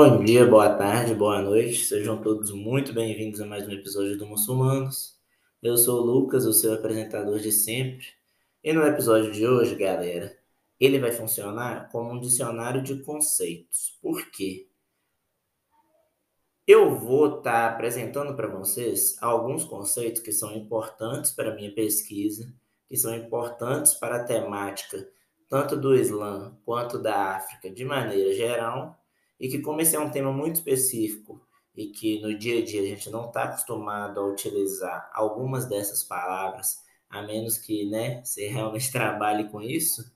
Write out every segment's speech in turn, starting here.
Bom dia, boa tarde, boa noite, sejam todos muito bem-vindos a mais um episódio do Muçulmanos. Eu sou o Lucas, o seu apresentador de sempre, e no episódio de hoje, galera, ele vai funcionar como um dicionário de conceitos. Por quê? Eu vou estar tá apresentando para vocês alguns conceitos que são importantes para a minha pesquisa, que são importantes para a temática tanto do Islã quanto da África de maneira geral e que, como esse é um tema muito específico e que no dia a dia a gente não está acostumado a utilizar algumas dessas palavras, a menos que né, você realmente trabalhe com isso,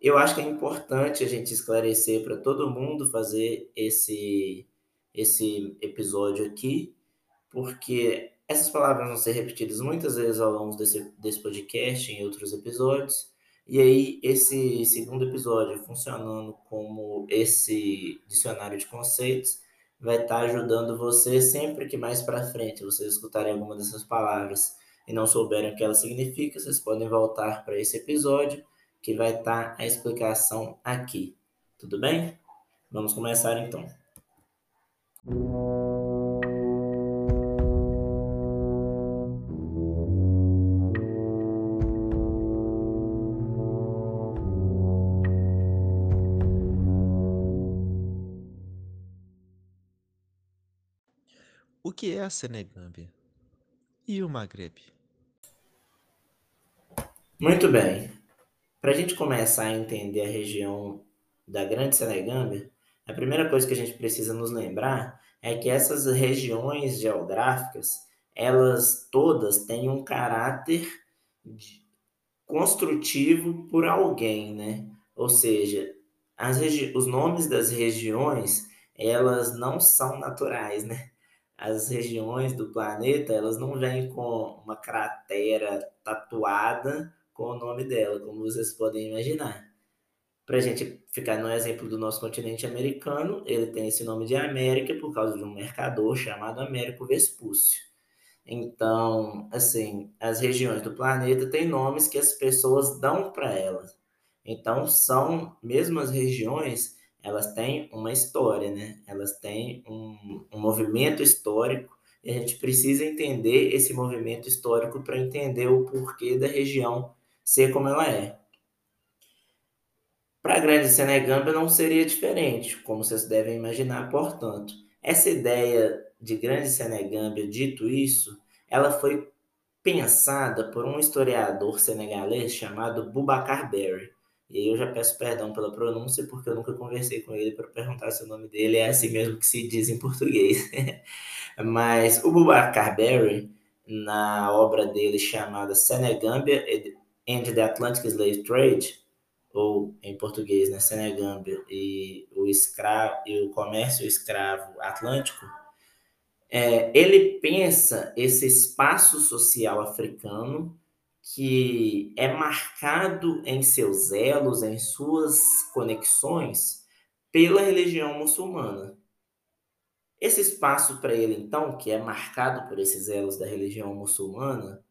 eu acho que é importante a gente esclarecer para todo mundo fazer esse, esse episódio aqui, porque essas palavras vão ser repetidas muitas vezes ao longo desse, desse podcast, em outros episódios, e aí, esse segundo episódio, funcionando como esse dicionário de conceitos, vai estar ajudando você sempre que mais para frente vocês escutarem alguma dessas palavras e não souberem o que elas significam, vocês podem voltar para esse episódio que vai estar a explicação aqui. Tudo bem? Vamos começar então. Que é a Senegâmbia? E o Maghreb? Muito bem. Para a gente começar a entender a região da Grande Senegâmbia, a primeira coisa que a gente precisa nos lembrar é que essas regiões geográficas, elas todas têm um caráter construtivo por alguém, né? Ou seja, os nomes das regiões, elas não são naturais, né? As regiões do planeta, elas não vêm com uma cratera tatuada com o nome dela, como vocês podem imaginar. Para a gente ficar no exemplo do nosso continente americano, ele tem esse nome de América por causa de um mercador chamado Américo Vespúcio. Então, assim, as regiões do planeta têm nomes que as pessoas dão para elas. Então, são mesmo as regiões elas têm uma história, né? Elas têm um, um movimento histórico e a gente precisa entender esse movimento histórico para entender o porquê da região ser como ela é. Para a Grande Senegâmbia não seria diferente, como vocês devem imaginar, portanto. Essa ideia de Grande Senegâmbia, dito isso, ela foi pensada por um historiador senegalês chamado Boubacar Berry. E aí eu já peço perdão pela pronúncia, porque eu nunca conversei com ele para perguntar se o nome dele é assim mesmo que se diz em português. Mas o Bubacar Berry, na obra dele chamada Senegambia and the Atlantic Slave Trade, ou em português, né, Senegambia e o, escravo, e o comércio escravo atlântico, é, ele pensa esse espaço social africano que é marcado em seus elos, em suas conexões, pela religião muçulmana. Esse espaço para ele, então, que é marcado por esses elos da religião muçulmana,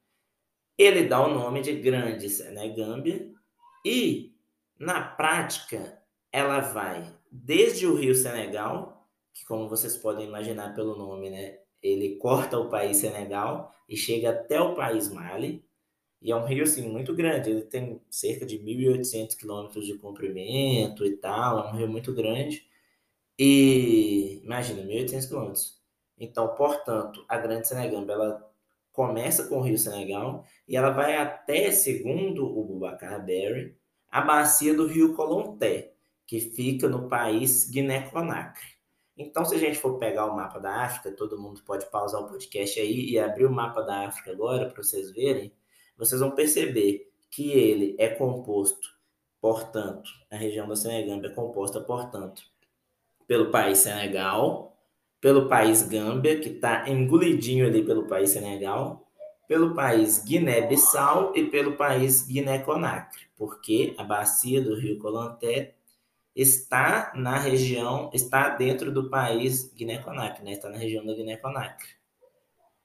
ele dá o nome de Grande Senegâmbia e, na prática, ela vai desde o rio Senegal, que como vocês podem imaginar pelo nome, né, ele corta o país Senegal e chega até o país Mali, e é um rio, assim, muito grande. Ele tem cerca de 1.800 quilômetros de comprimento e tal. É um rio muito grande. E, imagina, 1.800 quilômetros. Então, portanto, a Grande Senegamba, ela começa com o rio Senegal e ela vai até, segundo o Bubacar Berry, a bacia do rio Colonté, que fica no país Guiné-Conakry. Então, se a gente for pegar o mapa da África, todo mundo pode pausar o podcast aí e abrir o mapa da África agora para vocês verem vocês vão perceber que ele é composto, portanto, a região da Senegâmbia é composta, portanto, pelo país Senegal, pelo país Gâmbia, que está engolidinho ali pelo país Senegal, pelo país Guiné-Bissau e pelo país Guiné-Conakry, porque a bacia do rio Colanté está na região, está dentro do país Guiné-Conakry, né? está na região da Guiné-Conakry.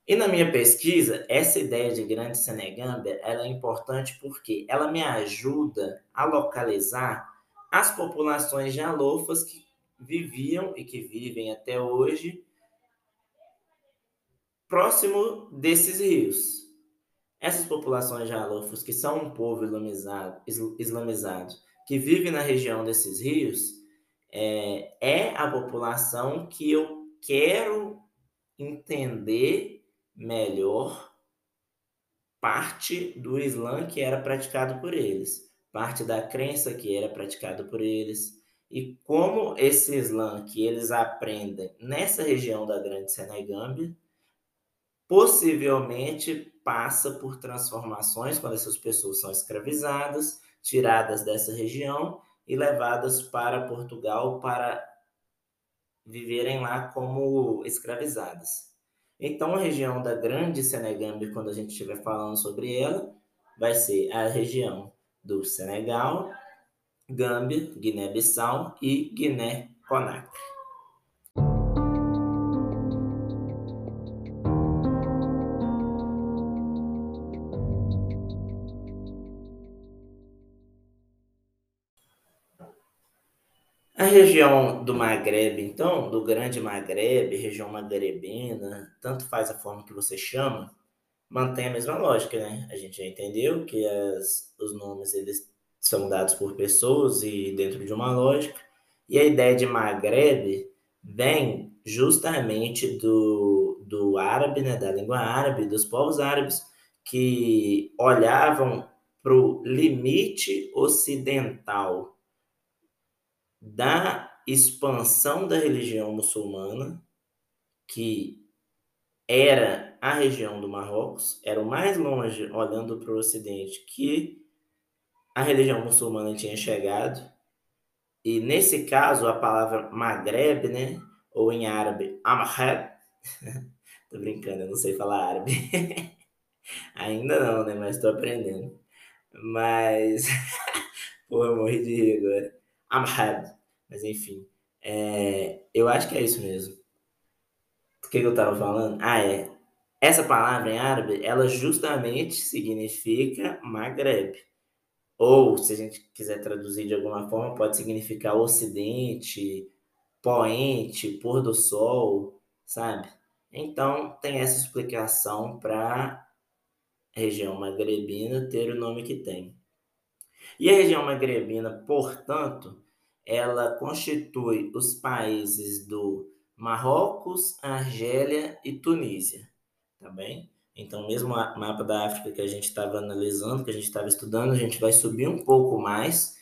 E na minha pesquisa, essa ideia de grande Senegâmbia é importante porque ela me ajuda a localizar as populações de alofas que viviam e que vivem até hoje próximo desses rios. Essas populações de alofos, que são um povo islamizado, islamizado que vive na região desses rios, é, é a população que eu quero entender melhor parte do Islã que era praticado por eles, parte da crença que era praticado por eles, e como esse Islã que eles aprendem nessa região da Grande Senegâmbia possivelmente passa por transformações quando essas pessoas são escravizadas, tiradas dessa região e levadas para Portugal para viverem lá como escravizadas. Então, a região da Grande Senegâmbia, quando a gente estiver falando sobre ela, vai ser a região do Senegal, Gâmbia, Guiné-Bissau e Guiné-Conakry. A região do Maghreb, então, do Grande Maghreb, região magrebina, tanto faz a forma que você chama, mantém a mesma lógica, né? A gente já entendeu que as, os nomes eles são dados por pessoas e dentro de uma lógica. E a ideia de Maghreb vem justamente do, do árabe, né, da língua árabe, dos povos árabes que olhavam para o limite ocidental da expansão da religião muçulmana, que era a região do Marrocos, era o mais longe, olhando para o Ocidente, que a religião muçulmana tinha chegado. E nesse caso, a palavra Maghreb, né? Ou em árabe, Amhab. tô brincando, eu não sei falar árabe. Ainda não, né? Mas tô aprendendo. Mas. Pô, eu morri de rir agora. Amhad. Mas enfim, é, eu acho que é isso mesmo. O que, que eu estava falando? Ah, é. Essa palavra em árabe, ela justamente significa Maghreb. Ou, se a gente quiser traduzir de alguma forma, pode significar ocidente, poente, pôr do sol, sabe? Então, tem essa explicação para a região magrebina ter o nome que tem. E a região magrebina, portanto, ela constitui os países do Marrocos, Argélia e Tunísia, tá bem? Então, mesmo o mapa da África que a gente estava analisando, que a gente estava estudando, a gente vai subir um pouco mais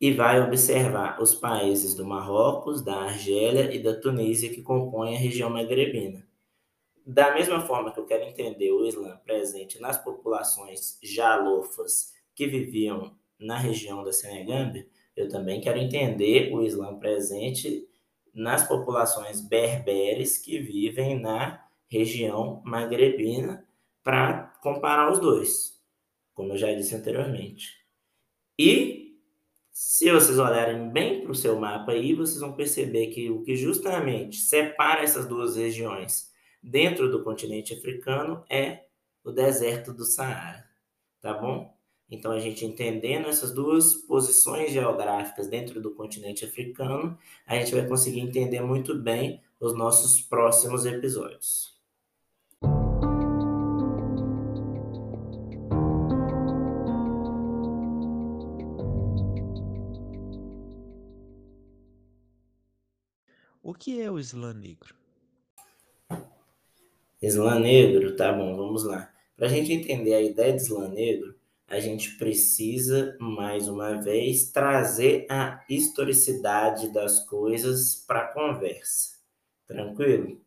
e vai observar os países do Marrocos, da Argélia e da Tunísia que compõem a região magrebina. Da mesma forma que eu quero entender o Islã presente nas populações jalofas que viviam na região da Senegâmbia, eu também quero entender o Islã presente nas populações berberes que vivem na região magrebina para comparar os dois, como eu já disse anteriormente. E se vocês olharem bem para o seu mapa aí, vocês vão perceber que o que justamente separa essas duas regiões dentro do continente africano é o deserto do Saara, tá bom? Então, a gente entendendo essas duas posições geográficas dentro do continente africano, a gente vai conseguir entender muito bem os nossos próximos episódios. O que é o Islã negro? Islã negro, tá bom, vamos lá. Para a gente entender a ideia de Islã negro, a gente precisa, mais uma vez, trazer a historicidade das coisas para a conversa. Tranquilo?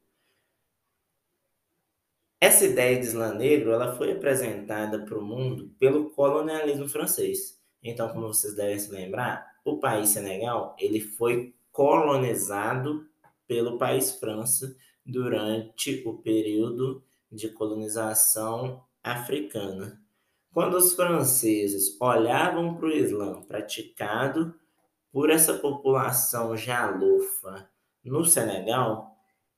Essa ideia de Islã negro ela foi apresentada para o mundo pelo colonialismo francês. Então, como vocês devem se lembrar, o país Senegal ele foi colonizado pelo país França durante o período de colonização africana. Quando os franceses olhavam para o Islã praticado por essa população jalofa no Senegal,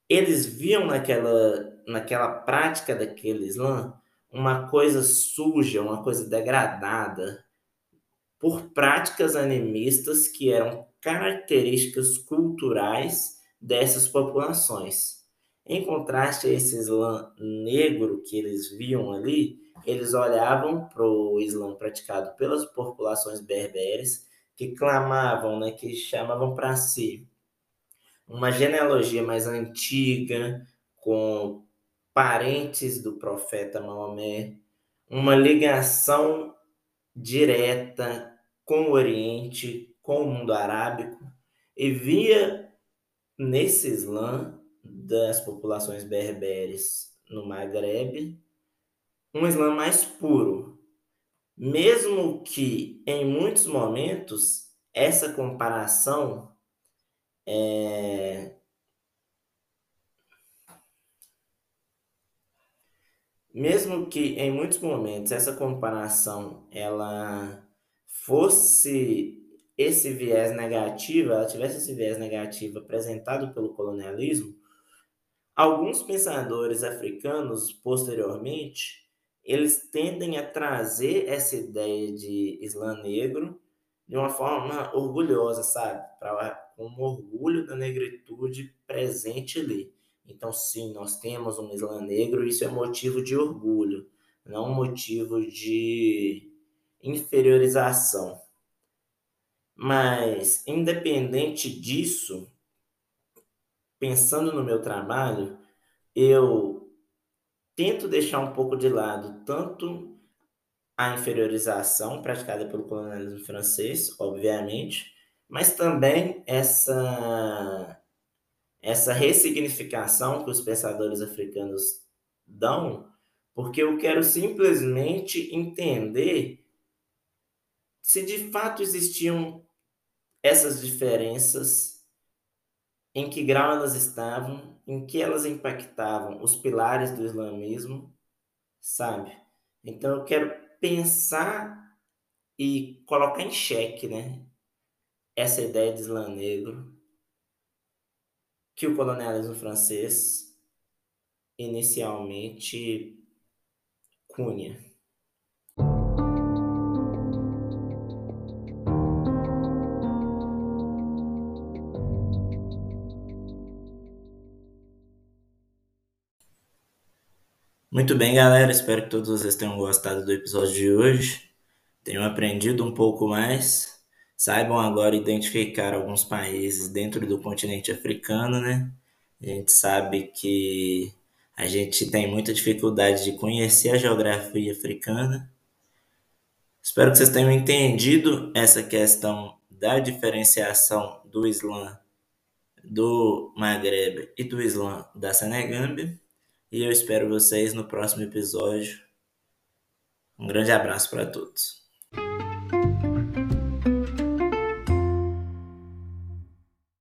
eles viam naquela, naquela prática daquele Islã uma coisa suja, uma coisa degradada, por práticas animistas que eram características culturais dessas populações. Em contraste a esse Islã negro que eles viam ali, eles olhavam para o Islã praticado pelas populações berberes, que clamavam, né, que chamavam para si uma genealogia mais antiga, com parentes do profeta Maomé, uma ligação direta com o Oriente, com o mundo arábico, e via nesse Islã das populações berberes no Maghreb um Islã mais puro, mesmo que em muitos momentos essa comparação é, mesmo que em muitos momentos essa comparação ela fosse esse viés negativo, ela tivesse esse viés negativo apresentado pelo colonialismo, alguns pensadores africanos posteriormente eles tendem a trazer essa ideia de Islã negro de uma forma orgulhosa, sabe? Com um orgulho da negritude presente ali. Então, sim, nós temos um Islã negro, isso é motivo de orgulho, não motivo de inferiorização. Mas, independente disso, pensando no meu trabalho, eu tento deixar um pouco de lado tanto a inferiorização praticada pelo colonialismo francês, obviamente, mas também essa essa ressignificação que os pensadores africanos dão, porque eu quero simplesmente entender se de fato existiam essas diferenças, em que grau elas estavam, em que elas impactavam os pilares do islamismo, sabe? Então eu quero pensar e colocar em xeque, né? Essa ideia de Islã negro que o colonialismo francês inicialmente cunha. Muito bem, galera. Espero que todos vocês tenham gostado do episódio de hoje. Tenham aprendido um pouco mais. Saibam agora identificar alguns países dentro do continente africano, né? A gente sabe que a gente tem muita dificuldade de conhecer a geografia africana. Espero que vocês tenham entendido essa questão da diferenciação do Islã do Maghreb e do Islã da Senegâmbia. E eu espero vocês no próximo episódio. Um grande abraço para todos.